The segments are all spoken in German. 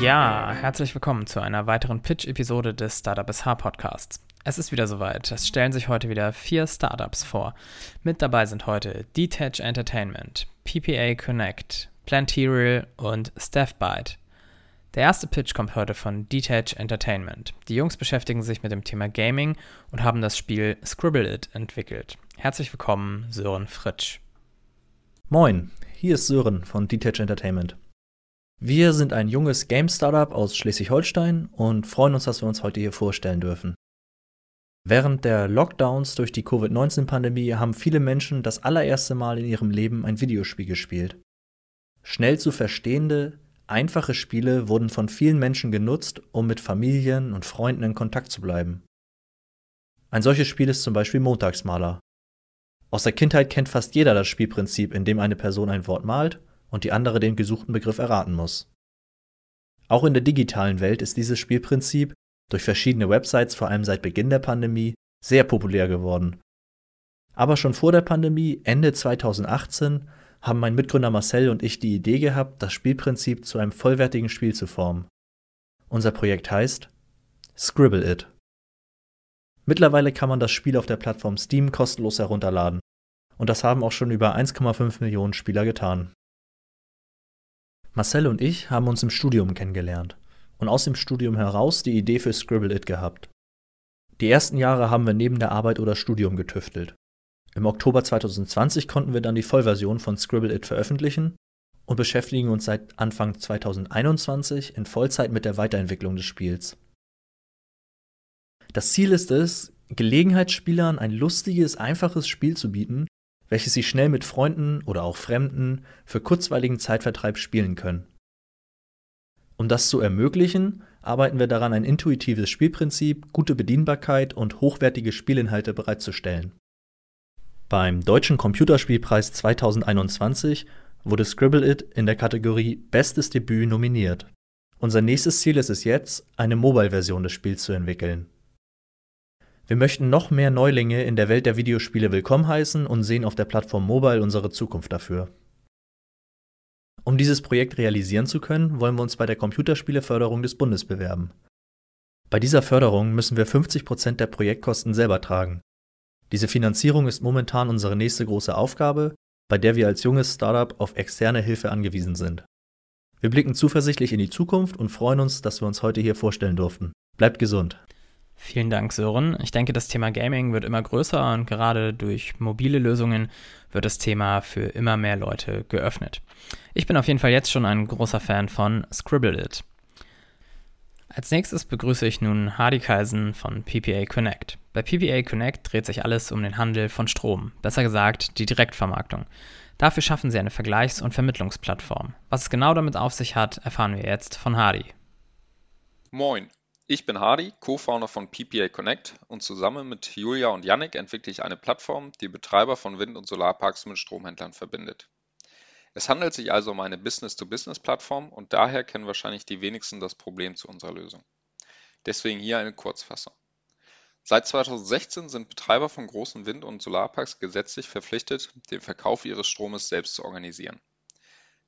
Ja, herzlich willkommen zu einer weiteren Pitch-Episode des Startup SH Podcasts. Es ist wieder soweit. Es stellen sich heute wieder vier Startups vor. Mit dabei sind heute Detach Entertainment, PPA Connect, Planterial und StaffByte. Der erste Pitch kommt heute von Detach Entertainment. Die Jungs beschäftigen sich mit dem Thema Gaming und haben das Spiel Scribble It entwickelt. Herzlich willkommen, Sören Fritsch. Moin, hier ist Sören von Detach Entertainment. Wir sind ein junges Game-Startup aus Schleswig-Holstein und freuen uns, dass wir uns heute hier vorstellen dürfen. Während der Lockdowns durch die Covid-19-Pandemie haben viele Menschen das allererste Mal in ihrem Leben ein Videospiel gespielt. Schnell zu verstehende, einfache Spiele wurden von vielen Menschen genutzt, um mit Familien und Freunden in Kontakt zu bleiben. Ein solches Spiel ist zum Beispiel Montagsmaler. Aus der Kindheit kennt fast jeder das Spielprinzip, in dem eine Person ein Wort malt und die andere den gesuchten Begriff erraten muss. Auch in der digitalen Welt ist dieses Spielprinzip durch verschiedene Websites, vor allem seit Beginn der Pandemie, sehr populär geworden. Aber schon vor der Pandemie, Ende 2018, haben mein Mitgründer Marcel und ich die Idee gehabt, das Spielprinzip zu einem vollwertigen Spiel zu formen. Unser Projekt heißt Scribble It. Mittlerweile kann man das Spiel auf der Plattform Steam kostenlos herunterladen. Und das haben auch schon über 1,5 Millionen Spieler getan. Marcel und ich haben uns im Studium kennengelernt und aus dem Studium heraus die Idee für Scribble It gehabt. Die ersten Jahre haben wir neben der Arbeit oder Studium getüftelt. Im Oktober 2020 konnten wir dann die Vollversion von Scribble It veröffentlichen und beschäftigen uns seit Anfang 2021 in Vollzeit mit der Weiterentwicklung des Spiels. Das Ziel ist es, Gelegenheitsspielern ein lustiges, einfaches Spiel zu bieten, welches sie schnell mit Freunden oder auch Fremden für kurzweiligen Zeitvertreib spielen können. Um das zu ermöglichen, arbeiten wir daran, ein intuitives Spielprinzip, gute Bedienbarkeit und hochwertige Spielinhalte bereitzustellen. Beim Deutschen Computerspielpreis 2021 wurde Scribble It in der Kategorie Bestes Debüt nominiert. Unser nächstes Ziel ist es jetzt, eine Mobile-Version des Spiels zu entwickeln. Wir möchten noch mehr Neulinge in der Welt der Videospiele willkommen heißen und sehen auf der Plattform Mobile unsere Zukunft dafür. Um dieses Projekt realisieren zu können, wollen wir uns bei der Computerspieleförderung des Bundes bewerben. Bei dieser Förderung müssen wir 50 Prozent der Projektkosten selber tragen. Diese Finanzierung ist momentan unsere nächste große Aufgabe, bei der wir als junges Startup auf externe Hilfe angewiesen sind. Wir blicken zuversichtlich in die Zukunft und freuen uns, dass wir uns heute hier vorstellen durften. Bleibt gesund. Vielen Dank, Sören. Ich denke, das Thema Gaming wird immer größer und gerade durch mobile Lösungen wird das Thema für immer mehr Leute geöffnet. Ich bin auf jeden Fall jetzt schon ein großer Fan von Scribble It. Als nächstes begrüße ich nun Hardy Kaisen von PPA Connect. Bei PPA Connect dreht sich alles um den Handel von Strom, besser gesagt die Direktvermarktung. Dafür schaffen sie eine Vergleichs- und Vermittlungsplattform. Was es genau damit auf sich hat, erfahren wir jetzt von Hardy. Moin, ich bin Hardy, Co-Founder von PPA Connect und zusammen mit Julia und Yannick entwickle ich eine Plattform, die Betreiber von Wind- und Solarparks mit Stromhändlern verbindet. Es handelt sich also um eine Business-to-Business-Plattform und daher kennen wahrscheinlich die wenigsten das Problem zu unserer Lösung. Deswegen hier eine Kurzfassung. Seit 2016 sind Betreiber von großen Wind- und Solarparks gesetzlich verpflichtet, den Verkauf ihres Stromes selbst zu organisieren.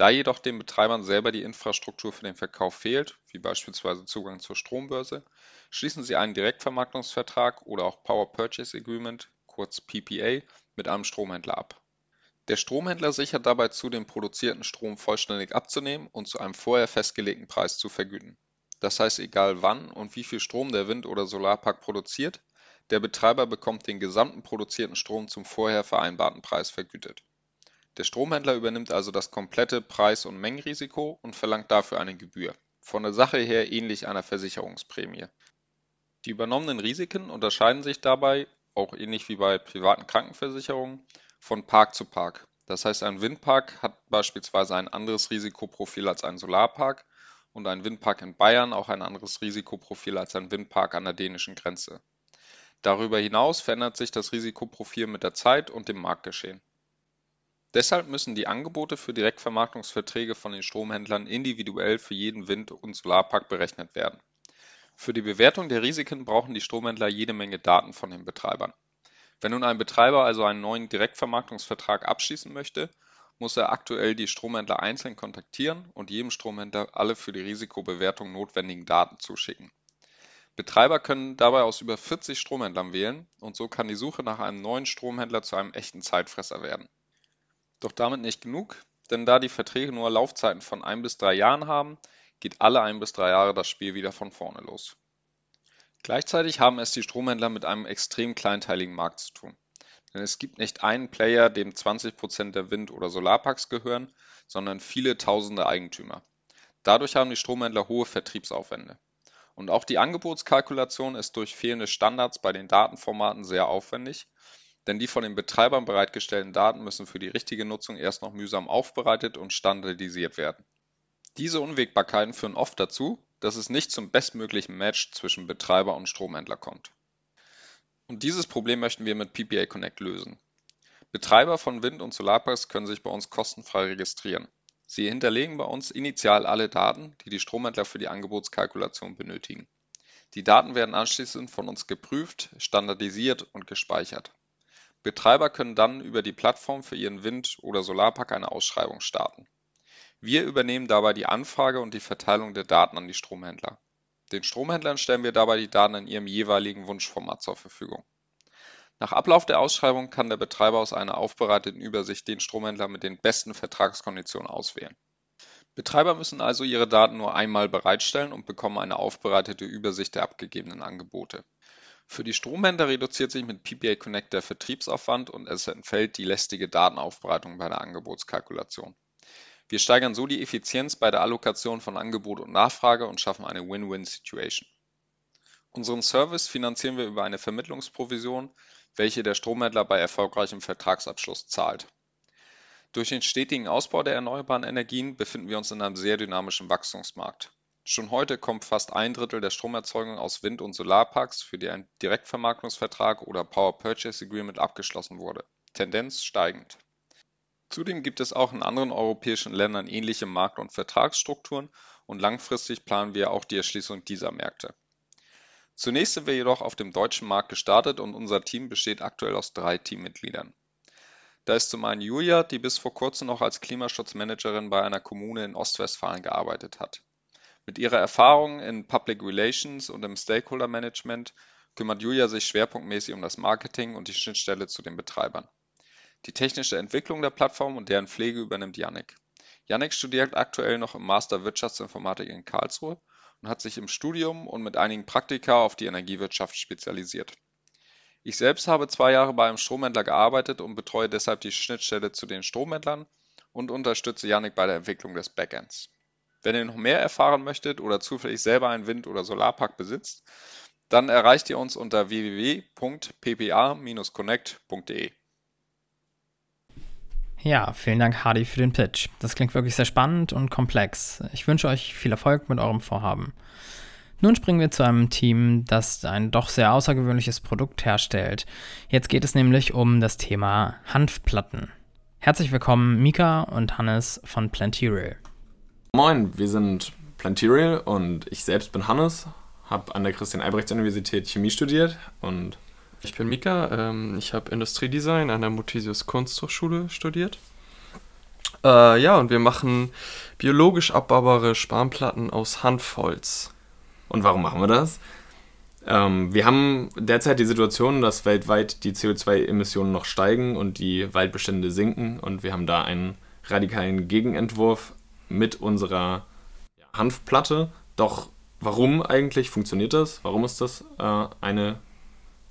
Da jedoch den Betreibern selber die Infrastruktur für den Verkauf fehlt, wie beispielsweise Zugang zur Strombörse, schließen sie einen Direktvermarktungsvertrag oder auch Power Purchase Agreement, kurz PPA, mit einem Stromhändler ab. Der Stromhändler sichert dabei zu, den produzierten Strom vollständig abzunehmen und zu einem vorher festgelegten Preis zu vergüten. Das heißt, egal wann und wie viel Strom der Wind- oder Solarpark produziert, der Betreiber bekommt den gesamten produzierten Strom zum vorher vereinbarten Preis vergütet. Der Stromhändler übernimmt also das komplette Preis- und Mengenrisiko und verlangt dafür eine Gebühr. Von der Sache her ähnlich einer Versicherungsprämie. Die übernommenen Risiken unterscheiden sich dabei, auch ähnlich wie bei privaten Krankenversicherungen, von Park zu Park. Das heißt, ein Windpark hat beispielsweise ein anderes Risikoprofil als ein Solarpark und ein Windpark in Bayern auch ein anderes Risikoprofil als ein Windpark an der dänischen Grenze. Darüber hinaus verändert sich das Risikoprofil mit der Zeit und dem Marktgeschehen. Deshalb müssen die Angebote für Direktvermarktungsverträge von den Stromhändlern individuell für jeden Wind- und Solarpark berechnet werden. Für die Bewertung der Risiken brauchen die Stromhändler jede Menge Daten von den Betreibern. Wenn nun ein Betreiber also einen neuen Direktvermarktungsvertrag abschließen möchte, muss er aktuell die Stromhändler einzeln kontaktieren und jedem Stromhändler alle für die Risikobewertung notwendigen Daten zuschicken. Betreiber können dabei aus über 40 Stromhändlern wählen und so kann die Suche nach einem neuen Stromhändler zu einem echten Zeitfresser werden. Doch damit nicht genug, denn da die Verträge nur Laufzeiten von ein bis drei Jahren haben, geht alle ein bis drei Jahre das Spiel wieder von vorne los. Gleichzeitig haben es die Stromhändler mit einem extrem kleinteiligen Markt zu tun. Denn es gibt nicht einen Player, dem 20% der Wind- oder Solarparks gehören, sondern viele tausende Eigentümer. Dadurch haben die Stromhändler hohe Vertriebsaufwände. Und auch die Angebotskalkulation ist durch fehlende Standards bei den Datenformaten sehr aufwendig, denn die von den Betreibern bereitgestellten Daten müssen für die richtige Nutzung erst noch mühsam aufbereitet und standardisiert werden. Diese Unwägbarkeiten führen oft dazu, dass es nicht zum bestmöglichen Match zwischen Betreiber und Stromhändler kommt. Und dieses Problem möchten wir mit PPA Connect lösen. Betreiber von Wind- und Solarparks können sich bei uns kostenfrei registrieren. Sie hinterlegen bei uns initial alle Daten, die die Stromhändler für die Angebotskalkulation benötigen. Die Daten werden anschließend von uns geprüft, standardisiert und gespeichert. Betreiber können dann über die Plattform für ihren Wind- oder Solarpark eine Ausschreibung starten. Wir übernehmen dabei die Anfrage und die Verteilung der Daten an die Stromhändler. Den Stromhändlern stellen wir dabei die Daten in ihrem jeweiligen Wunschformat zur Verfügung. Nach Ablauf der Ausschreibung kann der Betreiber aus einer aufbereiteten Übersicht den Stromhändler mit den besten Vertragskonditionen auswählen. Betreiber müssen also ihre Daten nur einmal bereitstellen und bekommen eine aufbereitete Übersicht der abgegebenen Angebote. Für die Stromhändler reduziert sich mit PPA Connect der Vertriebsaufwand und es entfällt die lästige Datenaufbereitung bei der Angebotskalkulation. Wir steigern so die Effizienz bei der Allokation von Angebot und Nachfrage und schaffen eine Win-Win-Situation. Unseren Service finanzieren wir über eine Vermittlungsprovision, welche der Stromhändler bei erfolgreichem Vertragsabschluss zahlt. Durch den stetigen Ausbau der erneuerbaren Energien befinden wir uns in einem sehr dynamischen Wachstumsmarkt. Schon heute kommt fast ein Drittel der Stromerzeugung aus Wind- und Solarparks, für die ein Direktvermarktungsvertrag oder Power Purchase Agreement abgeschlossen wurde. Tendenz steigend. Zudem gibt es auch in anderen europäischen Ländern ähnliche Markt- und Vertragsstrukturen und langfristig planen wir auch die Erschließung dieser Märkte. Zunächst sind wir jedoch auf dem deutschen Markt gestartet und unser Team besteht aktuell aus drei Teammitgliedern. Da ist zum einen Julia, die bis vor kurzem noch als Klimaschutzmanagerin bei einer Kommune in Ostwestfalen gearbeitet hat. Mit ihrer Erfahrung in Public Relations und im Stakeholder Management kümmert Julia sich schwerpunktmäßig um das Marketing und die Schnittstelle zu den Betreibern. Die technische Entwicklung der Plattform und deren Pflege übernimmt Yannick. Yannick studiert aktuell noch im Master Wirtschaftsinformatik in Karlsruhe und hat sich im Studium und mit einigen Praktika auf die Energiewirtschaft spezialisiert. Ich selbst habe zwei Jahre bei einem Stromhändler gearbeitet und betreue deshalb die Schnittstelle zu den Stromhändlern und unterstütze Yannick bei der Entwicklung des Backends. Wenn ihr noch mehr erfahren möchtet oder zufällig selber einen Wind- oder Solarpark besitzt, dann erreicht ihr uns unter www.ppa-connect.de. Ja, vielen Dank, Hardy, für den Pitch. Das klingt wirklich sehr spannend und komplex. Ich wünsche euch viel Erfolg mit eurem Vorhaben. Nun springen wir zu einem Team, das ein doch sehr außergewöhnliches Produkt herstellt. Jetzt geht es nämlich um das Thema Hanfplatten. Herzlich willkommen, Mika und Hannes von Planterial. Moin, wir sind Planterial und ich selbst bin Hannes, habe an der Christian-Albrechts-Universität Chemie studiert und ich bin Mika, ähm, ich habe Industriedesign an der Muthesius Kunsthochschule studiert. Äh, ja, und wir machen biologisch abbaubare Spanplatten aus Hanfholz. Und warum machen wir das? Ähm, wir haben derzeit die Situation, dass weltweit die CO2-Emissionen noch steigen und die Waldbestände sinken. Und wir haben da einen radikalen Gegenentwurf mit unserer Hanfplatte. Doch warum eigentlich funktioniert das? Warum ist das äh, eine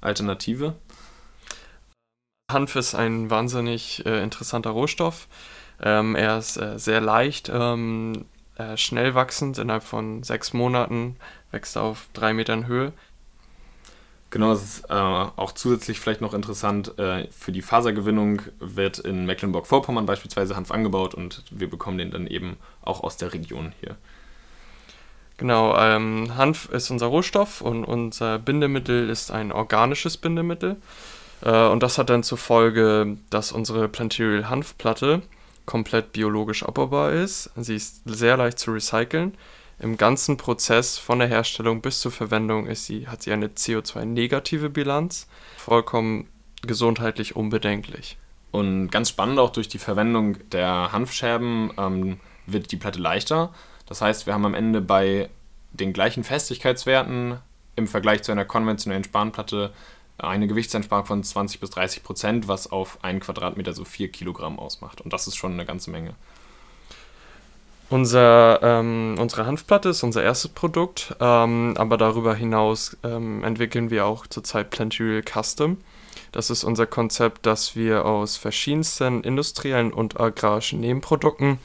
Alternative? Hanf ist ein wahnsinnig äh, interessanter Rohstoff. Ähm, er ist äh, sehr leicht, ähm, äh, schnell wachsend. Innerhalb von sechs Monaten wächst er auf drei Metern Höhe. Genau, es ist äh, auch zusätzlich vielleicht noch interessant, äh, für die Fasergewinnung wird in Mecklenburg-Vorpommern beispielsweise Hanf angebaut und wir bekommen den dann eben auch aus der Region hier. Genau, ähm, Hanf ist unser Rohstoff und unser Bindemittel ist ein organisches Bindemittel. Äh, und das hat dann zur Folge, dass unsere Planterial Hanfplatte komplett biologisch abbaubar ist. Sie ist sehr leicht zu recyceln. Im ganzen Prozess von der Herstellung bis zur Verwendung ist sie, hat sie eine CO2-negative Bilanz, vollkommen gesundheitlich unbedenklich. Und ganz spannend auch durch die Verwendung der Hanfscherben ähm, wird die Platte leichter. Das heißt, wir haben am Ende bei den gleichen Festigkeitswerten im Vergleich zu einer konventionellen Spanplatte eine Gewichtseinsparung von 20 bis 30 Prozent, was auf einen Quadratmeter so 4 Kilogramm ausmacht. Und das ist schon eine ganze Menge. Unser, ähm, unsere Hanfplatte ist unser erstes Produkt, ähm, aber darüber hinaus ähm, entwickeln wir auch zurzeit Planturial Custom. Das ist unser Konzept, dass wir aus verschiedensten industriellen und agrarischen Nebenprodukten,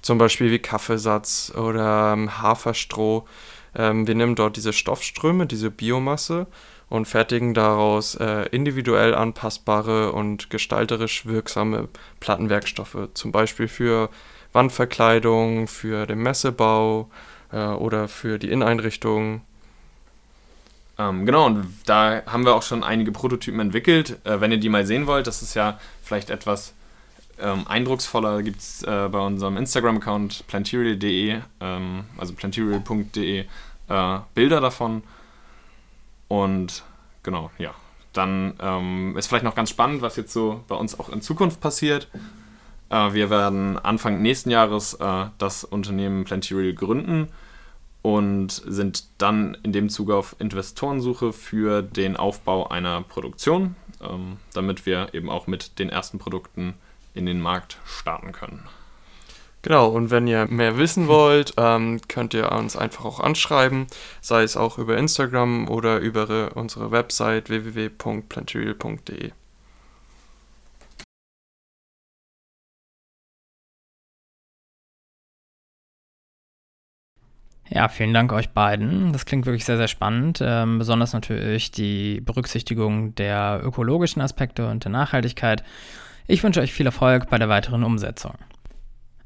zum Beispiel wie Kaffeesatz oder ähm, Haferstroh, ähm, wir nehmen dort diese Stoffströme, diese Biomasse und fertigen daraus äh, individuell anpassbare und gestalterisch wirksame Plattenwerkstoffe, zum Beispiel für Wandverkleidung, für den Messebau äh, oder für die Inneneinrichtung. Ähm, genau, und da haben wir auch schon einige Prototypen entwickelt. Äh, wenn ihr die mal sehen wollt, das ist ja vielleicht etwas ähm, eindrucksvoller, gibt es äh, bei unserem Instagram-Account plantirial.de, ähm, also plantirial.de, äh, Bilder davon. Und genau, ja. Dann ähm, ist vielleicht noch ganz spannend, was jetzt so bei uns auch in Zukunft passiert. Äh, wir werden Anfang nächsten Jahres äh, das Unternehmen Plantirial gründen und sind dann in dem Zuge auf Investorensuche für den Aufbau einer Produktion, ähm, damit wir eben auch mit den ersten Produkten in den Markt starten können. Genau, und wenn ihr mehr wissen wollt, ähm, könnt ihr uns einfach auch anschreiben, sei es auch über Instagram oder über unsere Website www.plantirial.de. Ja, vielen Dank euch beiden. Das klingt wirklich sehr, sehr spannend. Ähm, besonders natürlich die Berücksichtigung der ökologischen Aspekte und der Nachhaltigkeit. Ich wünsche euch viel Erfolg bei der weiteren Umsetzung.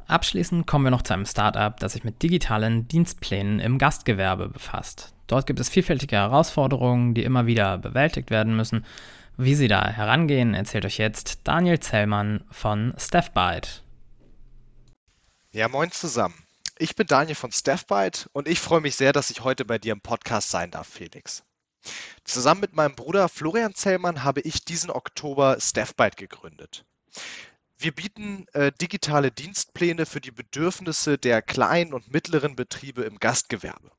Abschließend kommen wir noch zu einem Startup, das sich mit digitalen Dienstplänen im Gastgewerbe befasst. Dort gibt es vielfältige Herausforderungen, die immer wieder bewältigt werden müssen. Wie sie da herangehen, erzählt euch jetzt Daniel Zellmann von Staffbyte. Ja, moin zusammen. Ich bin Daniel von Staffbyte und ich freue mich sehr, dass ich heute bei dir im Podcast sein darf, Felix. Zusammen mit meinem Bruder Florian Zellmann habe ich diesen Oktober Staffbyte gegründet. Wir bieten äh, digitale Dienstpläne für die Bedürfnisse der kleinen und mittleren Betriebe im Gastgewerbe.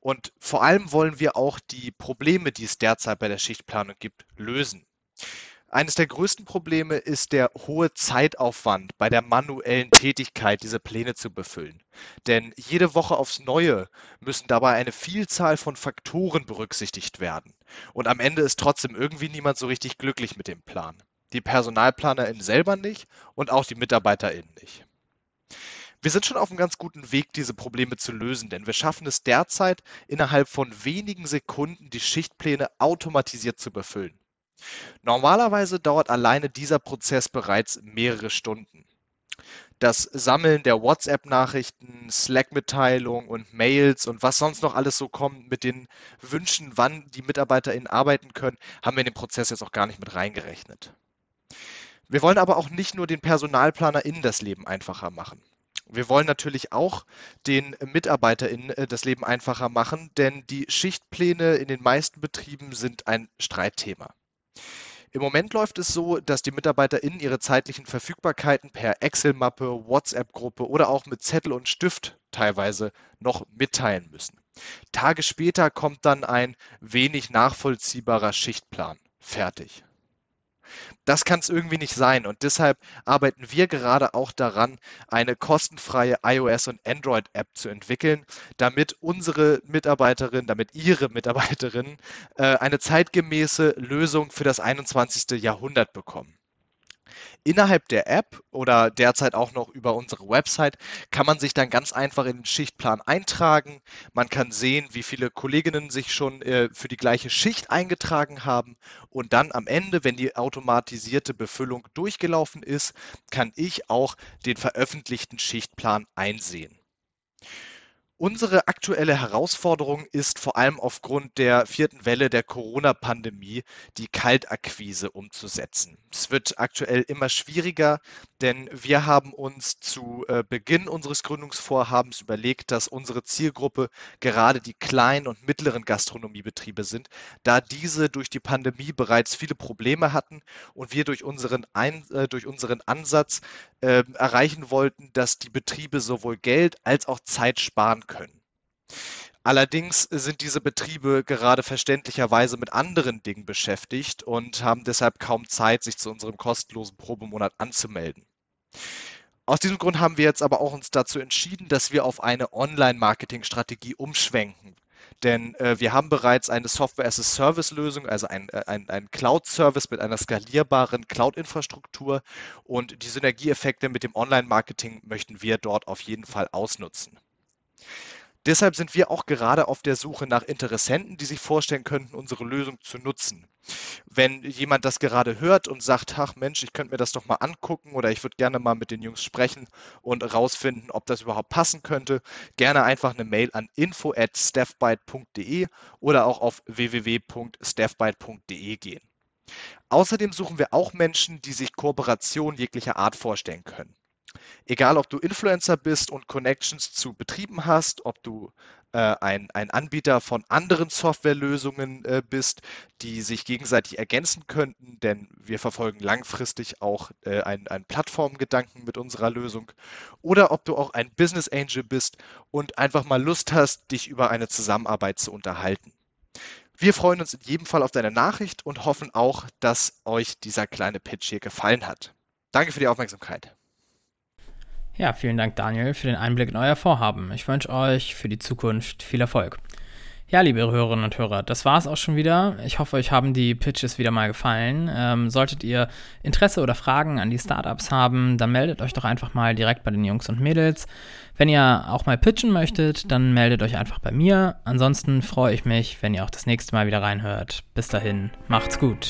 Und vor allem wollen wir auch die Probleme, die es derzeit bei der Schichtplanung gibt, lösen. Eines der größten Probleme ist der hohe Zeitaufwand bei der manuellen Tätigkeit, diese Pläne zu befüllen. Denn jede Woche aufs Neue müssen dabei eine Vielzahl von Faktoren berücksichtigt werden. Und am Ende ist trotzdem irgendwie niemand so richtig glücklich mit dem Plan die PersonalplanerInnen selber nicht und auch die MitarbeiterInnen nicht. Wir sind schon auf einem ganz guten Weg, diese Probleme zu lösen, denn wir schaffen es derzeit, innerhalb von wenigen Sekunden die Schichtpläne automatisiert zu befüllen. Normalerweise dauert alleine dieser Prozess bereits mehrere Stunden. Das Sammeln der WhatsApp-Nachrichten, Slack-Mitteilungen und Mails und was sonst noch alles so kommt mit den Wünschen, wann die MitarbeiterInnen arbeiten können, haben wir in den Prozess jetzt auch gar nicht mit reingerechnet. Wir wollen aber auch nicht nur den PersonalplanerInnen das Leben einfacher machen. Wir wollen natürlich auch den MitarbeiterInnen äh, das Leben einfacher machen, denn die Schichtpläne in den meisten Betrieben sind ein Streitthema. Im Moment läuft es so, dass die MitarbeiterInnen ihre zeitlichen Verfügbarkeiten per Excel-Mappe, WhatsApp-Gruppe oder auch mit Zettel und Stift teilweise noch mitteilen müssen. Tage später kommt dann ein wenig nachvollziehbarer Schichtplan fertig. Das kann es irgendwie nicht sein und deshalb arbeiten wir gerade auch daran, eine kostenfreie iOS- und Android-App zu entwickeln, damit unsere Mitarbeiterinnen, damit Ihre Mitarbeiterinnen äh, eine zeitgemäße Lösung für das 21. Jahrhundert bekommen. Innerhalb der App oder derzeit auch noch über unsere Website kann man sich dann ganz einfach in den Schichtplan eintragen. Man kann sehen, wie viele Kolleginnen sich schon äh, für die gleiche Schicht eingetragen haben. Und dann am Ende, wenn die automatisierte Befüllung durchgelaufen ist, kann ich auch den veröffentlichten Schichtplan einsehen. Unsere aktuelle Herausforderung ist vor allem aufgrund der vierten Welle der Corona-Pandemie die Kaltakquise umzusetzen. Es wird aktuell immer schwieriger, denn wir haben uns zu äh, Beginn unseres Gründungsvorhabens überlegt, dass unsere Zielgruppe gerade die kleinen und mittleren Gastronomiebetriebe sind, da diese durch die Pandemie bereits viele Probleme hatten und wir durch unseren, Ein äh, durch unseren Ansatz äh, erreichen wollten, dass die Betriebe sowohl Geld als auch Zeit sparen können. Allerdings sind diese Betriebe gerade verständlicherweise mit anderen Dingen beschäftigt und haben deshalb kaum Zeit, sich zu unserem kostenlosen Probemonat anzumelden. Aus diesem Grund haben wir jetzt aber auch uns dazu entschieden, dass wir auf eine Online-Marketing-Strategie umschwenken. Denn äh, wir haben bereits eine Software-as-a-Service-Lösung, also ein, äh, ein, ein Cloud-Service mit einer skalierbaren Cloud-Infrastruktur und die Synergieeffekte mit dem Online-Marketing möchten wir dort auf jeden Fall ausnutzen. Deshalb sind wir auch gerade auf der Suche nach Interessenten, die sich vorstellen könnten, unsere Lösung zu nutzen. Wenn jemand das gerade hört und sagt, ach Mensch, ich könnte mir das doch mal angucken oder ich würde gerne mal mit den Jungs sprechen und herausfinden, ob das überhaupt passen könnte, gerne einfach eine Mail an info at staffbyte.de oder auch auf www.staffbyte.de gehen. Außerdem suchen wir auch Menschen, die sich Kooperation jeglicher Art vorstellen können. Egal, ob du Influencer bist und Connections zu Betrieben hast, ob du äh, ein, ein Anbieter von anderen Softwarelösungen äh, bist, die sich gegenseitig ergänzen könnten, denn wir verfolgen langfristig auch äh, einen, einen Plattformgedanken mit unserer Lösung. Oder ob du auch ein Business Angel bist und einfach mal Lust hast, dich über eine Zusammenarbeit zu unterhalten. Wir freuen uns in jedem Fall auf deine Nachricht und hoffen auch, dass euch dieser kleine Pitch hier gefallen hat. Danke für die Aufmerksamkeit. Ja, vielen Dank, Daniel, für den Einblick in euer Vorhaben. Ich wünsche euch für die Zukunft viel Erfolg. Ja, liebe Hörerinnen und Hörer, das war es auch schon wieder. Ich hoffe, euch haben die Pitches wieder mal gefallen. Ähm, solltet ihr Interesse oder Fragen an die Startups haben, dann meldet euch doch einfach mal direkt bei den Jungs und Mädels. Wenn ihr auch mal pitchen möchtet, dann meldet euch einfach bei mir. Ansonsten freue ich mich, wenn ihr auch das nächste Mal wieder reinhört. Bis dahin, macht's gut.